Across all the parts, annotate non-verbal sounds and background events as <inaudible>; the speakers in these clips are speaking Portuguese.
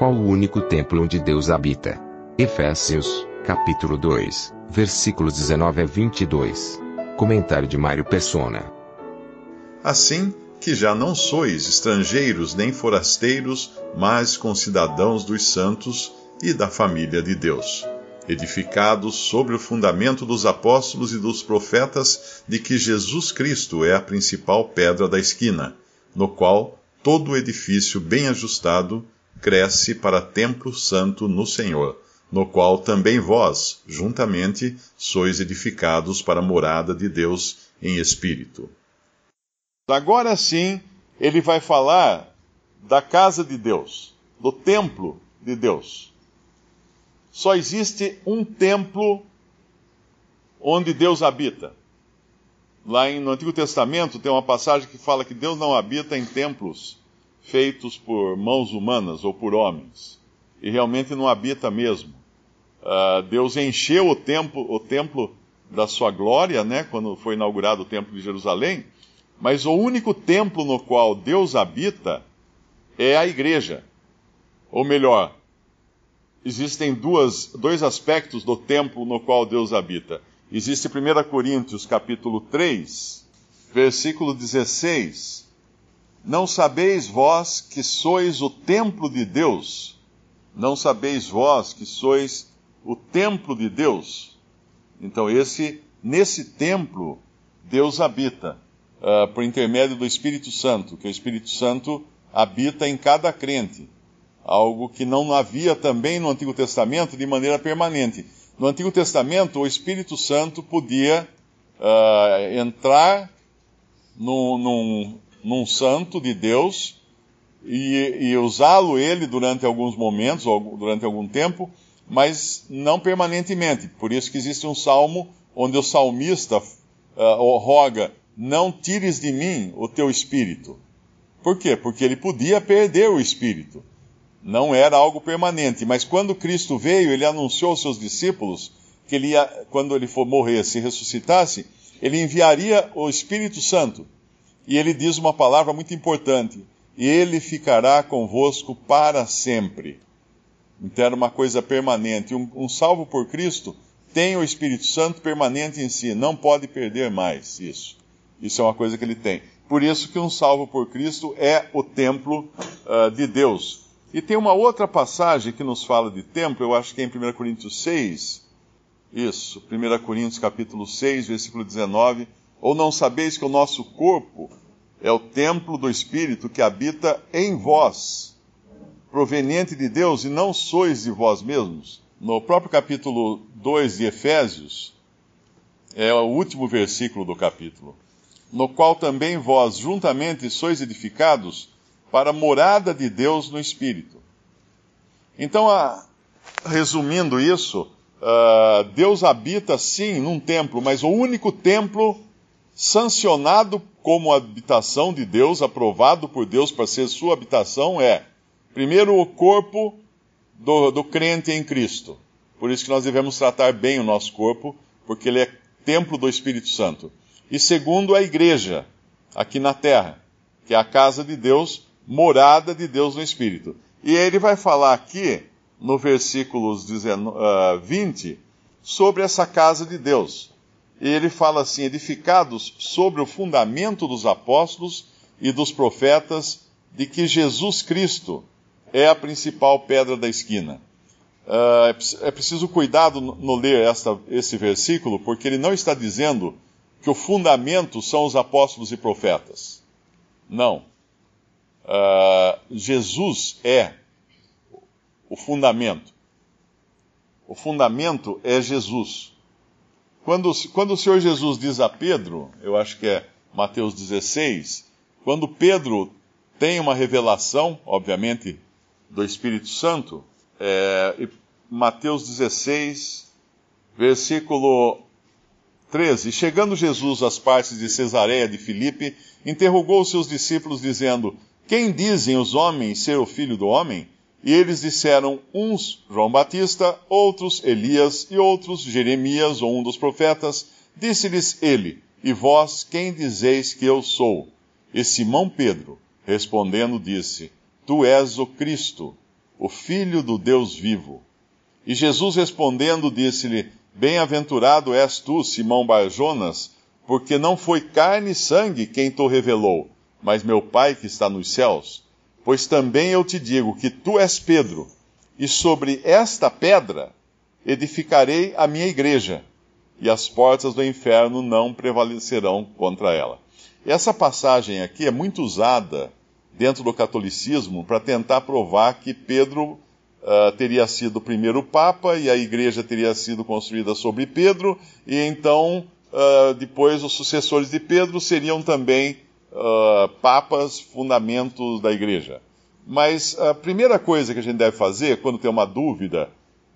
Qual o único templo onde Deus habita? Efésios, capítulo 2, versículos 19 a 22. Comentário de Mário Persona. Assim que já não sois estrangeiros nem forasteiros, mas concidadãos dos santos e da família de Deus, edificados sobre o fundamento dos apóstolos e dos profetas, de que Jesus Cristo é a principal pedra da esquina, no qual todo o edifício bem ajustado cresce para templo santo no Senhor, no qual também vós, juntamente, sois edificados para a morada de Deus em espírito. Agora sim, ele vai falar da casa de Deus, do templo de Deus. Só existe um templo onde Deus habita. Lá no Antigo Testamento tem uma passagem que fala que Deus não habita em templos feitos por mãos humanas ou por homens. E realmente não habita mesmo. Uh, Deus encheu o templo, o templo da sua glória, né, quando foi inaugurado o templo de Jerusalém, mas o único templo no qual Deus habita é a igreja. Ou melhor, existem duas, dois aspectos do templo no qual Deus habita. Existe 1 Coríntios capítulo 3, versículo 16. Não sabeis vós que sois o templo de Deus? Não sabeis vós que sois o templo de Deus? Então esse nesse templo Deus habita uh, por intermédio do Espírito Santo, que o Espírito Santo habita em cada crente. Algo que não havia também no Antigo Testamento de maneira permanente. No Antigo Testamento, o Espírito Santo podia uh, entrar num, num, num, santo de Deus e, e usá-lo ele durante alguns momentos, ou durante algum tempo, mas não permanentemente. Por isso que existe um salmo onde o salmista uh, roga não tires de mim o teu espírito. Por quê? Porque ele podia perder o espírito. Não era algo permanente, mas quando Cristo veio, ele anunciou aos seus discípulos que ele ia, quando ele for morrer, se ressuscitasse, ele enviaria o Espírito Santo. E ele diz uma palavra muito importante: ele ficará convosco para sempre. Então era uma coisa permanente. Um, um salvo por Cristo tem o Espírito Santo permanente em si, não pode perder mais isso. Isso é uma coisa que ele tem. Por isso que um salvo por Cristo é o templo uh, de Deus. E tem uma outra passagem que nos fala de templo, eu acho que é em 1 Coríntios 6. Isso, 1 Coríntios capítulo 6, versículo 19. Ou não sabeis que o nosso corpo é o templo do Espírito que habita em vós, proveniente de Deus, e não sois de vós mesmos? No próprio capítulo 2 de Efésios, é o último versículo do capítulo no qual também vós juntamente sois edificados para a morada de Deus no Espírito. Então, a, resumindo isso, uh, Deus habita sim num templo, mas o único templo sancionado como habitação de Deus, aprovado por Deus para ser sua habitação, é, primeiro, o corpo do, do crente em Cristo. Por isso que nós devemos tratar bem o nosso corpo, porque ele é templo do Espírito Santo e segundo a igreja, aqui na terra, que é a casa de Deus, morada de Deus no Espírito. E ele vai falar aqui, no versículos 20, ah, sobre essa casa de Deus. Ele fala assim: edificados sobre o fundamento dos apóstolos e dos profetas, de que Jesus Cristo é a principal pedra da esquina. Uh, é preciso cuidado no ler esta, esse versículo, porque ele não está dizendo que o fundamento são os apóstolos e profetas. Não. Uh, Jesus é o fundamento. O fundamento é Jesus. Quando, quando o Senhor Jesus diz a Pedro, eu acho que é Mateus 16, quando Pedro tem uma revelação, obviamente, do Espírito Santo. É, Mateus 16, versículo 13. Chegando Jesus às partes de Cesareia de Filipe, interrogou os seus discípulos, dizendo: Quem dizem os homens ser o filho do homem? E eles disseram: uns João Batista, outros Elias e outros Jeremias ou um dos profetas. Disse-lhes ele: E vós quem dizeis que eu sou? E Simão Pedro, respondendo, disse: Tu és o Cristo, o Filho do Deus vivo. E Jesus respondendo, disse-lhe: Bem-aventurado és tu, Simão Barjonas, porque não foi carne e sangue quem te revelou, mas meu Pai que está nos céus. Pois também eu te digo que tu és Pedro, e sobre esta pedra edificarei a minha igreja, e as portas do inferno não prevalecerão contra ela. Essa passagem aqui é muito usada dentro do catolicismo para tentar provar que Pedro uh, teria sido o primeiro papa e a igreja teria sido construída sobre Pedro, e então uh, depois os sucessores de Pedro seriam também uh, papas, fundamentos da igreja. Mas a primeira coisa que a gente deve fazer quando tem uma dúvida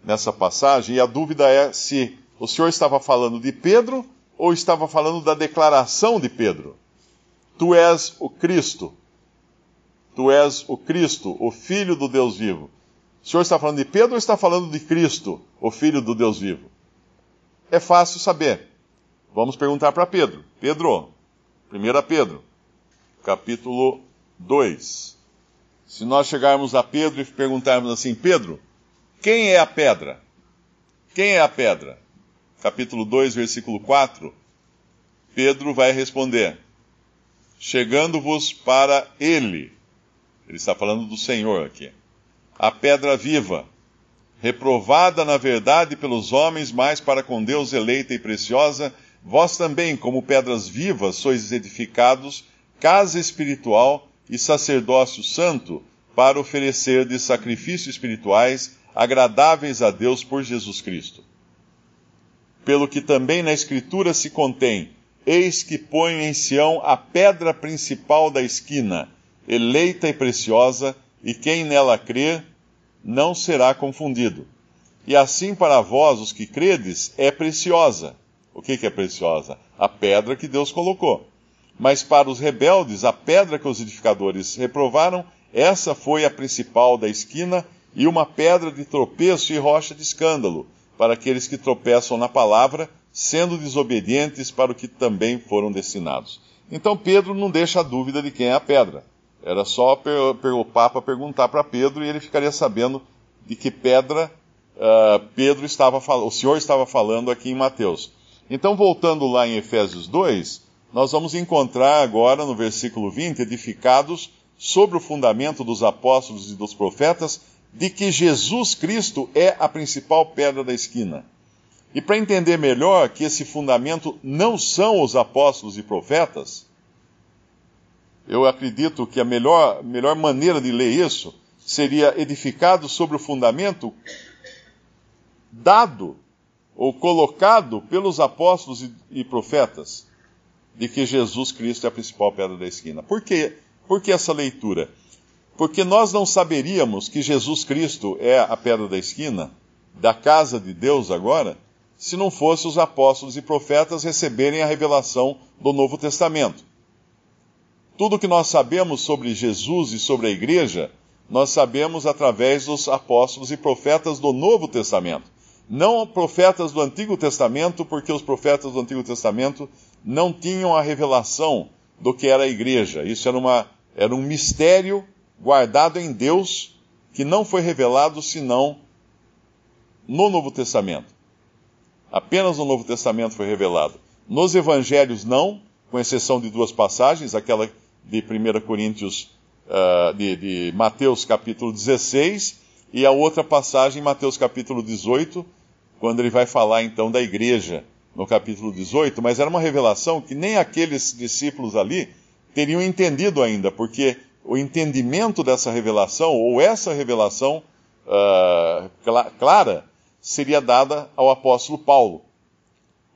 nessa passagem, e a dúvida é se o Senhor estava falando de Pedro ou estava falando da declaração de Pedro. Tu és o Cristo. Tu és o Cristo, o Filho do Deus vivo. O Senhor está falando de Pedro ou está falando de Cristo, o Filho do Deus vivo? É fácil saber. Vamos perguntar para Pedro. Pedro, 1 Pedro, capítulo 2. Se nós chegarmos a Pedro e perguntarmos assim, Pedro, quem é a pedra? Quem é a pedra? Capítulo 2, versículo 4. Pedro vai responder: Chegando-vos para ele. Ele está falando do Senhor aqui. A pedra viva, reprovada na verdade pelos homens, mas para com Deus eleita e preciosa, vós também, como pedras vivas, sois edificados casa espiritual e sacerdócio santo para oferecer de sacrifícios espirituais agradáveis a Deus por Jesus Cristo. Pelo que também na Escritura se contém: Eis que ponho em Sião a pedra principal da esquina, eleita e preciosa, e quem nela crer não será confundido. E assim para vós, os que credes, é preciosa. O que, que é preciosa? A pedra que Deus colocou. Mas para os rebeldes, a pedra que os edificadores reprovaram, essa foi a principal da esquina e uma pedra de tropeço e rocha de escândalo, para aqueles que tropeçam na palavra, sendo desobedientes para o que também foram destinados. Então Pedro não deixa a dúvida de quem é a pedra. Era só o Papa perguntar para Pedro e ele ficaria sabendo de que pedra uh, Pedro estava o Senhor estava falando aqui em Mateus. Então, voltando lá em Efésios 2, nós vamos encontrar agora no versículo 20, edificados sobre o fundamento dos apóstolos e dos profetas, de que Jesus Cristo é a principal pedra da esquina. E para entender melhor que esse fundamento não são os apóstolos e profetas, eu acredito que a melhor, melhor maneira de ler isso seria edificado sobre o fundamento dado ou colocado pelos apóstolos e, e profetas de que Jesus Cristo é a principal pedra da esquina. Por quê? Por que essa leitura? Porque nós não saberíamos que Jesus Cristo é a pedra da esquina, da casa de Deus agora, se não fosse os apóstolos e profetas receberem a revelação do Novo Testamento. Tudo que nós sabemos sobre Jesus e sobre a igreja, nós sabemos através dos apóstolos e profetas do Novo Testamento. Não profetas do Antigo Testamento, porque os profetas do Antigo Testamento não tinham a revelação do que era a igreja. Isso era, uma, era um mistério guardado em Deus que não foi revelado senão no Novo Testamento. Apenas no Novo Testamento foi revelado. Nos evangelhos, não, com exceção de duas passagens, aquela de 1 Coríntios, uh, de, de Mateus capítulo 16, e a outra passagem, Mateus capítulo 18, quando ele vai falar então da igreja no capítulo 18, mas era uma revelação que nem aqueles discípulos ali teriam entendido ainda, porque o entendimento dessa revelação, ou essa revelação uh, clara, seria dada ao apóstolo Paulo,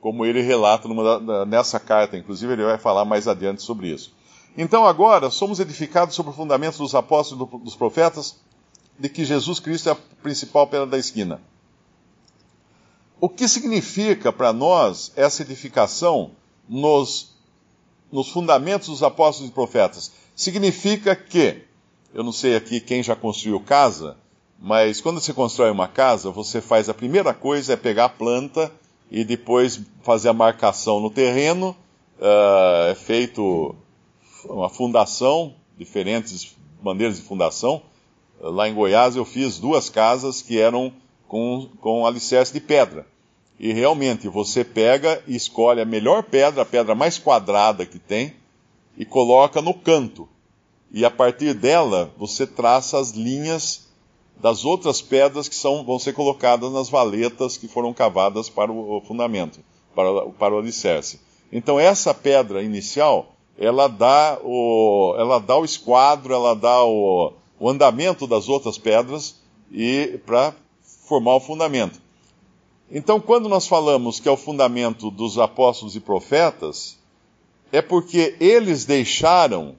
como ele relata numa, nessa carta, inclusive ele vai falar mais adiante sobre isso. Então agora somos edificados sobre o fundamento dos apóstolos e dos profetas de que Jesus Cristo é a principal pedra da esquina. O que significa para nós essa edificação nos, nos fundamentos dos apóstolos e profetas? Significa que, eu não sei aqui quem já construiu casa, mas quando você constrói uma casa, você faz a primeira coisa é pegar a planta e depois fazer a marcação no terreno. Uh, é feito uma fundação, diferentes maneiras de fundação. Lá em Goiás eu fiz duas casas que eram com, com alicerce de pedra. E realmente você pega e escolhe a melhor pedra, a pedra mais quadrada que tem, e coloca no canto. E a partir dela você traça as linhas das outras pedras que são, vão ser colocadas nas valetas que foram cavadas para o fundamento, para, para o alicerce. Então essa pedra inicial, ela dá o, ela dá o esquadro, ela dá o, o andamento das outras pedras e para formar o fundamento. Então, quando nós falamos que é o fundamento dos apóstolos e profetas, é porque eles deixaram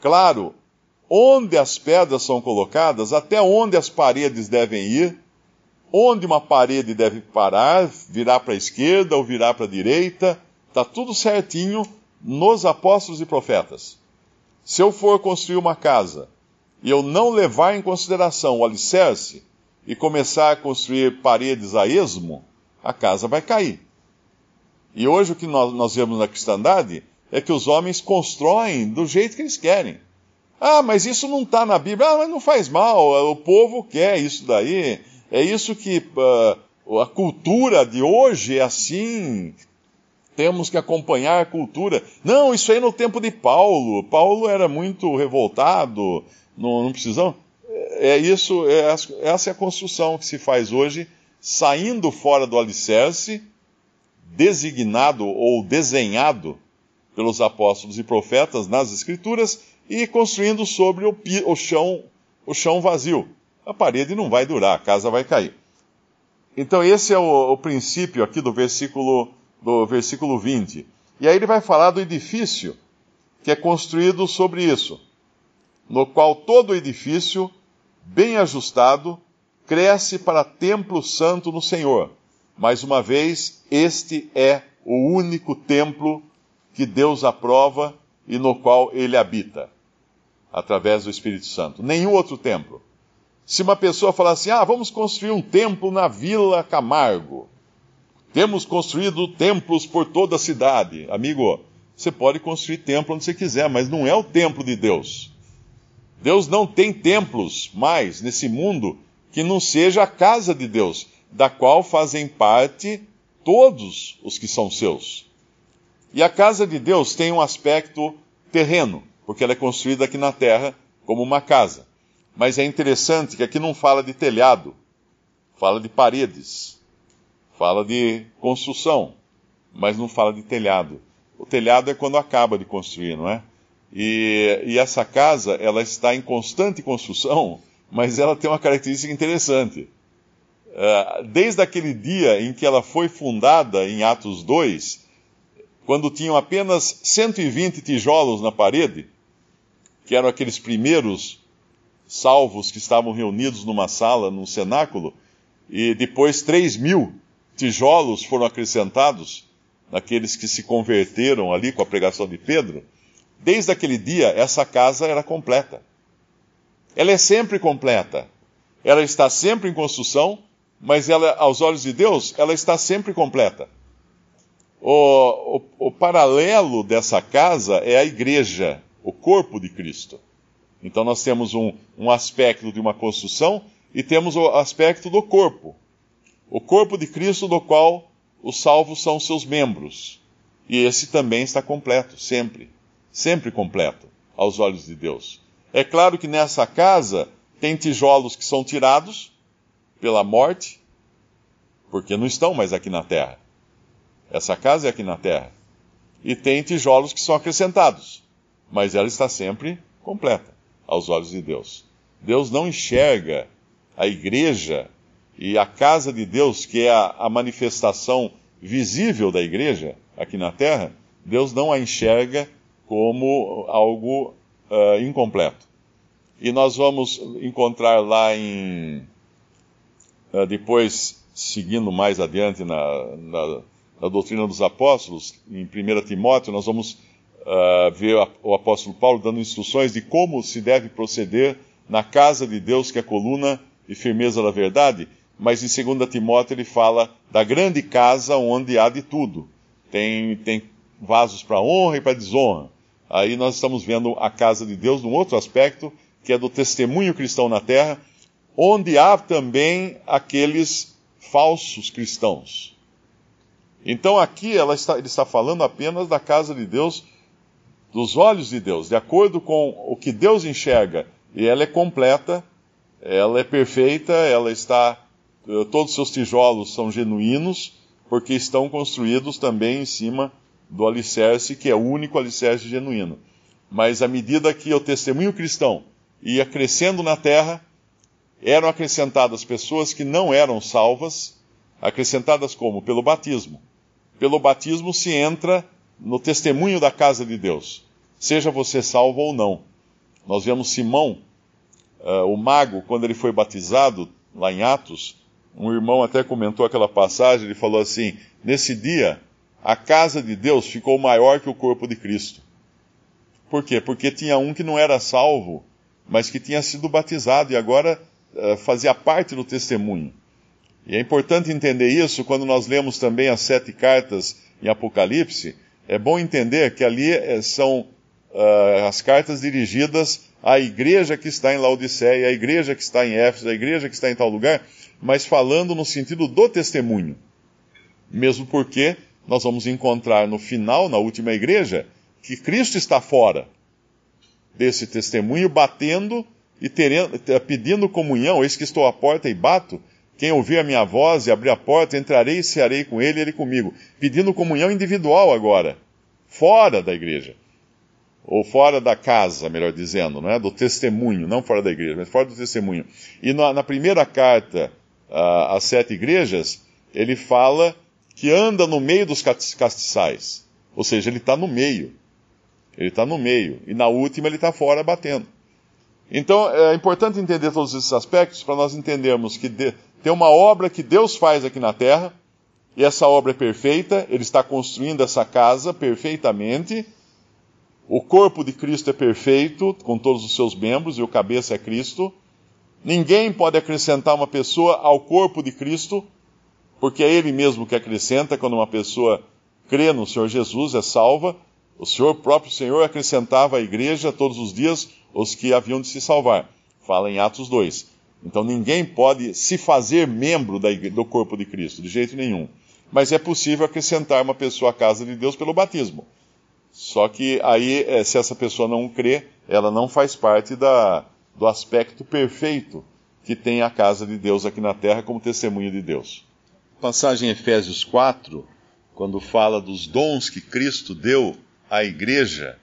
claro onde as pedras são colocadas, até onde as paredes devem ir, onde uma parede deve parar, virar para a esquerda ou virar para a direita, está tudo certinho nos apóstolos e profetas. Se eu for construir uma casa e eu não levar em consideração o alicerce e começar a construir paredes a esmo, a casa vai cair. E hoje o que nós, nós vemos na cristandade é que os homens constroem do jeito que eles querem. Ah, mas isso não está na Bíblia. Ah, mas não faz mal, o povo quer isso daí. É isso que uh, a cultura de hoje é assim. Temos que acompanhar a cultura. Não, isso aí no tempo de Paulo. Paulo era muito revoltado. Não, não precisamos. É isso, é, essa é a construção que se faz hoje, saindo fora do alicerce, designado ou desenhado pelos apóstolos e profetas nas Escrituras e construindo sobre o, o, chão, o chão vazio. A parede não vai durar, a casa vai cair. Então esse é o, o princípio aqui do versículo, do versículo 20. E aí ele vai falar do edifício que é construído sobre isso, no qual todo o edifício, bem ajustado, cresce para templo santo no Senhor. Mais uma vez, este é o único templo que Deus aprova e no qual ele habita através do Espírito Santo. Nenhum outro templo. Se uma pessoa falar assim, ah, vamos construir um templo na Vila Camargo, temos construído templos por toda a cidade. Amigo, você pode construir templo onde você quiser, mas não é o templo de Deus. Deus não tem templos mais nesse mundo que não seja a casa de Deus, da qual fazem parte todos os que são seus. E a casa de Deus tem um aspecto terreno porque ela é construída aqui na terra como uma casa. Mas é interessante que aqui não fala de telhado, fala de paredes, fala de construção, mas não fala de telhado. O telhado é quando acaba de construir, não é? E, e essa casa, ela está em constante construção, mas ela tem uma característica interessante. Uh, desde aquele dia em que ela foi fundada, em Atos 2, quando tinham apenas 120 tijolos na parede, que eram aqueles primeiros salvos que estavam reunidos numa sala, num cenáculo, e depois 3 mil tijolos foram acrescentados, naqueles que se converteram ali com a pregação de Pedro. Desde aquele dia, essa casa era completa. Ela é sempre completa. Ela está sempre em construção, mas ela, aos olhos de Deus, ela está sempre completa. O, o, o paralelo dessa casa é a igreja o corpo de Cristo. Então nós temos um, um aspecto de uma construção e temos o aspecto do corpo. O corpo de Cristo, do qual os salvos são seus membros. E esse também está completo, sempre. Sempre completo, aos olhos de Deus. É claro que nessa casa tem tijolos que são tirados pela morte, porque não estão mais aqui na terra. Essa casa é aqui na terra. E tem tijolos que são acrescentados mas ela está sempre completa aos olhos de Deus. Deus não enxerga a igreja e a casa de Deus, que é a, a manifestação visível da igreja aqui na terra, Deus não a enxerga como algo uh, incompleto. E nós vamos encontrar lá em. Uh, depois, seguindo mais adiante na, na, na, doutrina dos apóstolos, em 1 Timóteo, nós vamos uh, ver o apóstolo Paulo dando instruções de como se deve proceder na casa de Deus, que é a coluna e firmeza da verdade. Mas em 2 Timóteo ele fala da grande casa onde há de tudo. Tem, tem vasos para honra e para desonra. Aí nós estamos vendo a casa de Deus num outro aspecto, que é do testemunho cristão na terra, onde há também aqueles falsos cristãos. Então aqui está, ele está falando apenas da casa de Deus, dos olhos de Deus, de acordo com o que Deus enxerga. E ela é completa, ela é perfeita, ela está. Eh, todos os seus tijolos são genuínos, porque estão construídos também em cima do alicerce, que é o único alicerce genuíno. Mas à medida que o testemunho cristão ia crescendo na terra, eram acrescentadas pessoas que não eram salvas, acrescentadas como? Pelo batismo. Pelo batismo se entra no testemunho da casa de Deus, seja você salvo ou não. Nós vemos Simão, uh, o mago, quando ele foi batizado, lá em Atos, um irmão até comentou aquela passagem, ele falou assim: nesse dia a casa de Deus ficou maior que o corpo de Cristo. Por quê? Porque tinha um que não era salvo, mas que tinha sido batizado e agora uh, fazia parte do testemunho. E é importante entender isso quando nós lemos também as sete cartas em Apocalipse. É bom entender que ali eh, são uh, as cartas dirigidas à igreja que está em Laodiceia, à igreja que está em Éfeso, à igreja que está em tal lugar, mas falando no sentido do testemunho. Mesmo porque nós vamos encontrar no final, na última igreja, que Cristo está fora desse testemunho, batendo e terendo, pedindo comunhão. Eis que estou à porta e bato. Quem ouvir a minha voz e abrir a porta, entrarei e cearei com ele e ele comigo. Pedindo comunhão individual agora, fora da igreja. Ou fora da casa, melhor dizendo, não é? do testemunho, não fora da igreja, mas fora do testemunho. E na, na primeira carta uh, às sete igrejas, ele fala que anda no meio dos castiçais. Ou seja, ele está no meio. Ele está no meio. E na última ele está fora batendo. Então é importante entender todos esses aspectos para nós entendermos que de, tem uma obra que Deus faz aqui na terra, e essa obra é perfeita, ele está construindo essa casa perfeitamente. O corpo de Cristo é perfeito, com todos os seus membros, e o cabeça é Cristo. Ninguém pode acrescentar uma pessoa ao corpo de Cristo porque é Ele mesmo que acrescenta quando uma pessoa crê no Senhor Jesus, é salva. O Senhor, próprio Senhor, acrescentava à igreja todos os dias os que haviam de se salvar. Fala em Atos 2. Então ninguém pode se fazer membro do corpo de Cristo, de jeito nenhum. Mas é possível acrescentar uma pessoa à casa de Deus pelo batismo. Só que aí, eh, se essa pessoa não crê, ela não faz parte da, do aspecto perfeito que tem a casa de Deus aqui na terra como testemunho de Deus passagem em Efésios 4, quando fala dos dons que Cristo deu à igreja,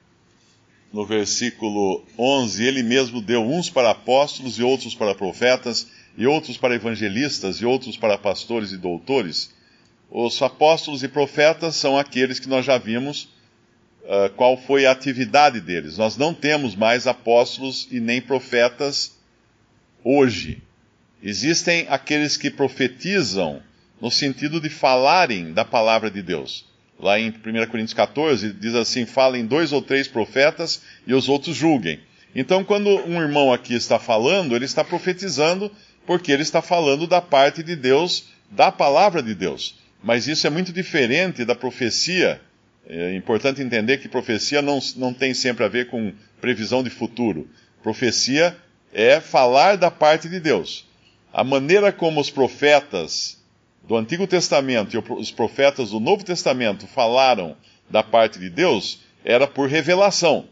no versículo 11, ele mesmo deu uns para apóstolos e outros para profetas, e outros para evangelistas e outros para pastores e doutores. Os apóstolos e profetas são aqueles que nós já vimos uh, qual foi a atividade deles. Nós não temos mais apóstolos e nem profetas hoje. Existem aqueles que profetizam no sentido de falarem da palavra de Deus. Lá em 1 Coríntios 14, diz assim: falem dois ou três profetas e os outros julguem. Então, quando um irmão aqui está falando, ele está profetizando, porque ele está falando da parte de Deus, da palavra de Deus. Mas isso é muito diferente da profecia. É importante entender que profecia não, não tem sempre a ver com previsão de futuro. Profecia é falar da parte de Deus. A maneira como os profetas do Antigo Testamento e os profetas do Novo Testamento falaram da parte de Deus era por revelação.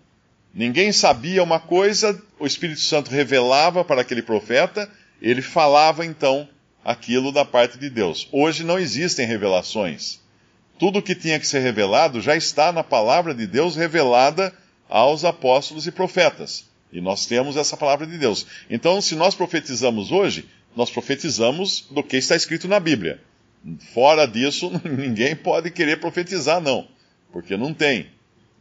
Ninguém sabia uma coisa, o Espírito Santo revelava para aquele profeta, ele falava então aquilo da parte de Deus. Hoje não existem revelações. Tudo o que tinha que ser revelado já está na palavra de Deus revelada aos apóstolos e profetas. E nós temos essa palavra de Deus. Então, se nós profetizamos hoje, nós profetizamos do que está escrito na Bíblia. Fora disso, <laughs> ninguém pode querer profetizar, não, porque não tem.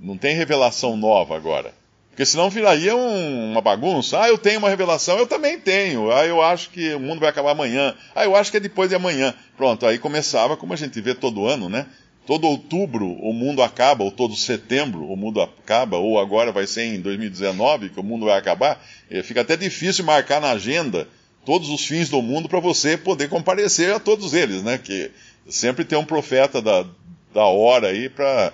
Não tem revelação nova agora. Porque senão viraria um, uma bagunça. Ah, eu tenho uma revelação, eu também tenho. Ah, eu acho que o mundo vai acabar amanhã. Ah, eu acho que é depois de amanhã. Pronto, aí começava, como a gente vê todo ano, né? Todo outubro o mundo acaba, ou todo setembro o mundo acaba, ou agora vai ser em 2019 que o mundo vai acabar. Fica até difícil marcar na agenda todos os fins do mundo para você poder comparecer a todos eles, né? Que sempre tem um profeta da, da hora aí para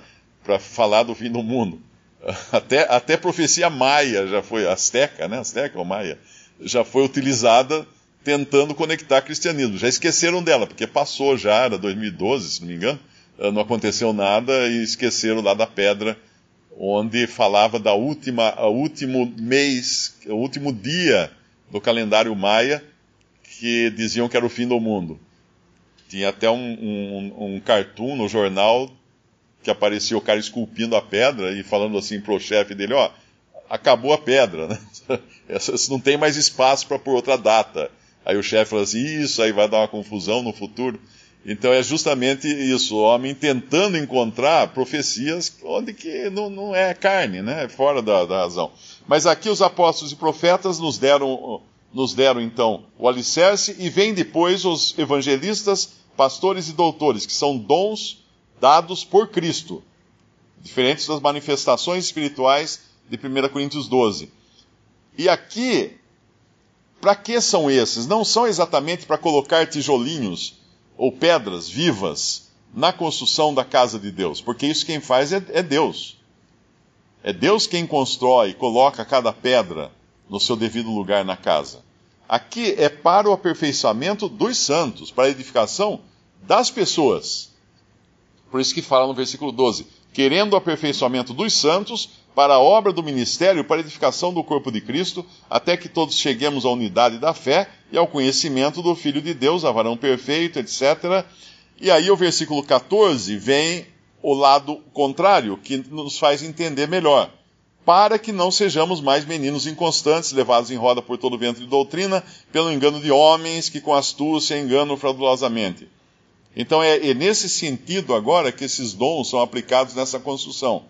falar do fim do mundo. <laughs> Até, até profecia maia já foi, azteca, né? Azteca ou maia, já foi utilizada tentando conectar cristianismo. Já esqueceram dela, porque passou já, era 2012, se não me engano eh, não aconteceu nada e esqueceram lá da pedra onde falava da última, o último mês, o último dia do calendário maia, que diziam que era o fim do mundo. Tinha até um, um, um cartoon no jornal que aparecia o cara esculpindo a pedra e falando assim pro chefe dele, ó, acabou a pedra, né? <laughs> não tem mais espaço para por outra data. Aí o chefe falou assim, isso aí vai dar uma confusão no futuro. Então é justamente isso, o homem tentando encontrar profecias onde que não, não é carne, né? É fora da, da, razão. Mas aqui os apóstolos e profetas nos deram, nos deram então o alicerce e vem depois os evangelistas, pastores e doutores, que são dons dados por Cristo, diferentes das manifestações espirituais de 1 Coríntios 12. E aqui, para que são esses? Não são exatamente para colocar tijolinhos ou pedras vivas na construção da casa de Deus, porque isso quem faz é, é Deus. É Deus quem constrói e coloca cada pedra no seu devido lugar na casa. Aqui é para o aperfeiçoamento dos santos, para a edificação das pessoas. Por isso que fala no versículo 12: querendo o aperfeiçoamento dos santos, para a obra do ministério, para a edificação do corpo de Cristo, até que todos cheguemos à unidade da fé e ao conhecimento do Filho de Deus, a varão perfeito, etc. E aí o versículo 14 vem o lado contrário, que nos faz entender melhor. Para que não sejamos mais meninos inconstantes, levados em roda por todo vento de doutrina, pelo engano de homens que com astúcia enganam fraudulosamente. Então é, é nesse sentido agora que esses dons são aplicados nessa construção,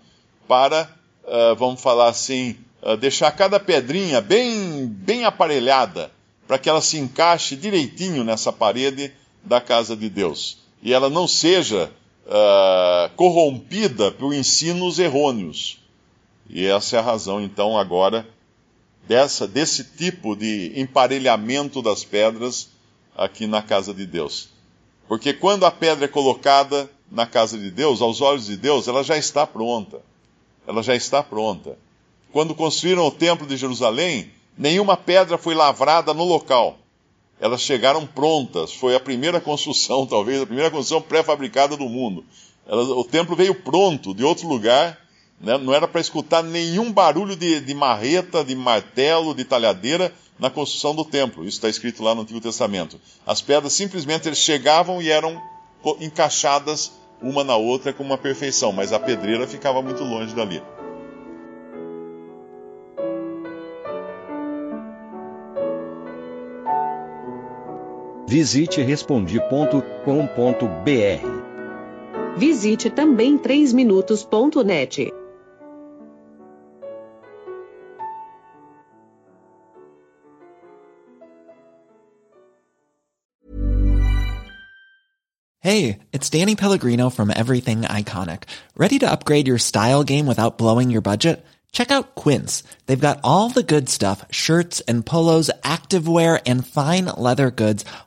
para uh, vamos falar assim, uh, deixar cada pedrinha bem, bem aparelhada, para que ela se encaixe direitinho nessa parede da casa de Deus. E ela não seja uh, corrompida por ensinos errôneos. E essa é a razão, então, agora, dessa, desse tipo de emparelhamento das pedras aqui na casa de Deus. Porque quando a pedra é colocada na casa de Deus, aos olhos de Deus, ela já está pronta ela já está pronta. Quando construíram o templo de Jerusalém, nenhuma pedra foi lavrada no local. Elas chegaram prontas. Foi a primeira construção, <laughs> talvez, a primeira construção pré-fabricada do mundo. o templo veio pronto de outro lugar. Né? Não era para escutar nenhum barulho de, de marreta, de martelo, de talhadeira na construção do templo. Isso está escrito lá no Antigo Testamento. As pedras simplesmente eles chegavam e eram encaixadas uma na outra com uma perfeição, mas a pedreira ficava muito longe dali. Visite respondi.com.br. Visite também 3minutos.net. Hey, it's Danny Pellegrino from Everything Iconic. Ready to upgrade your style game without blowing your budget? Check out Quince. They've got all the good stuff, shirts and polos, activewear and fine leather goods,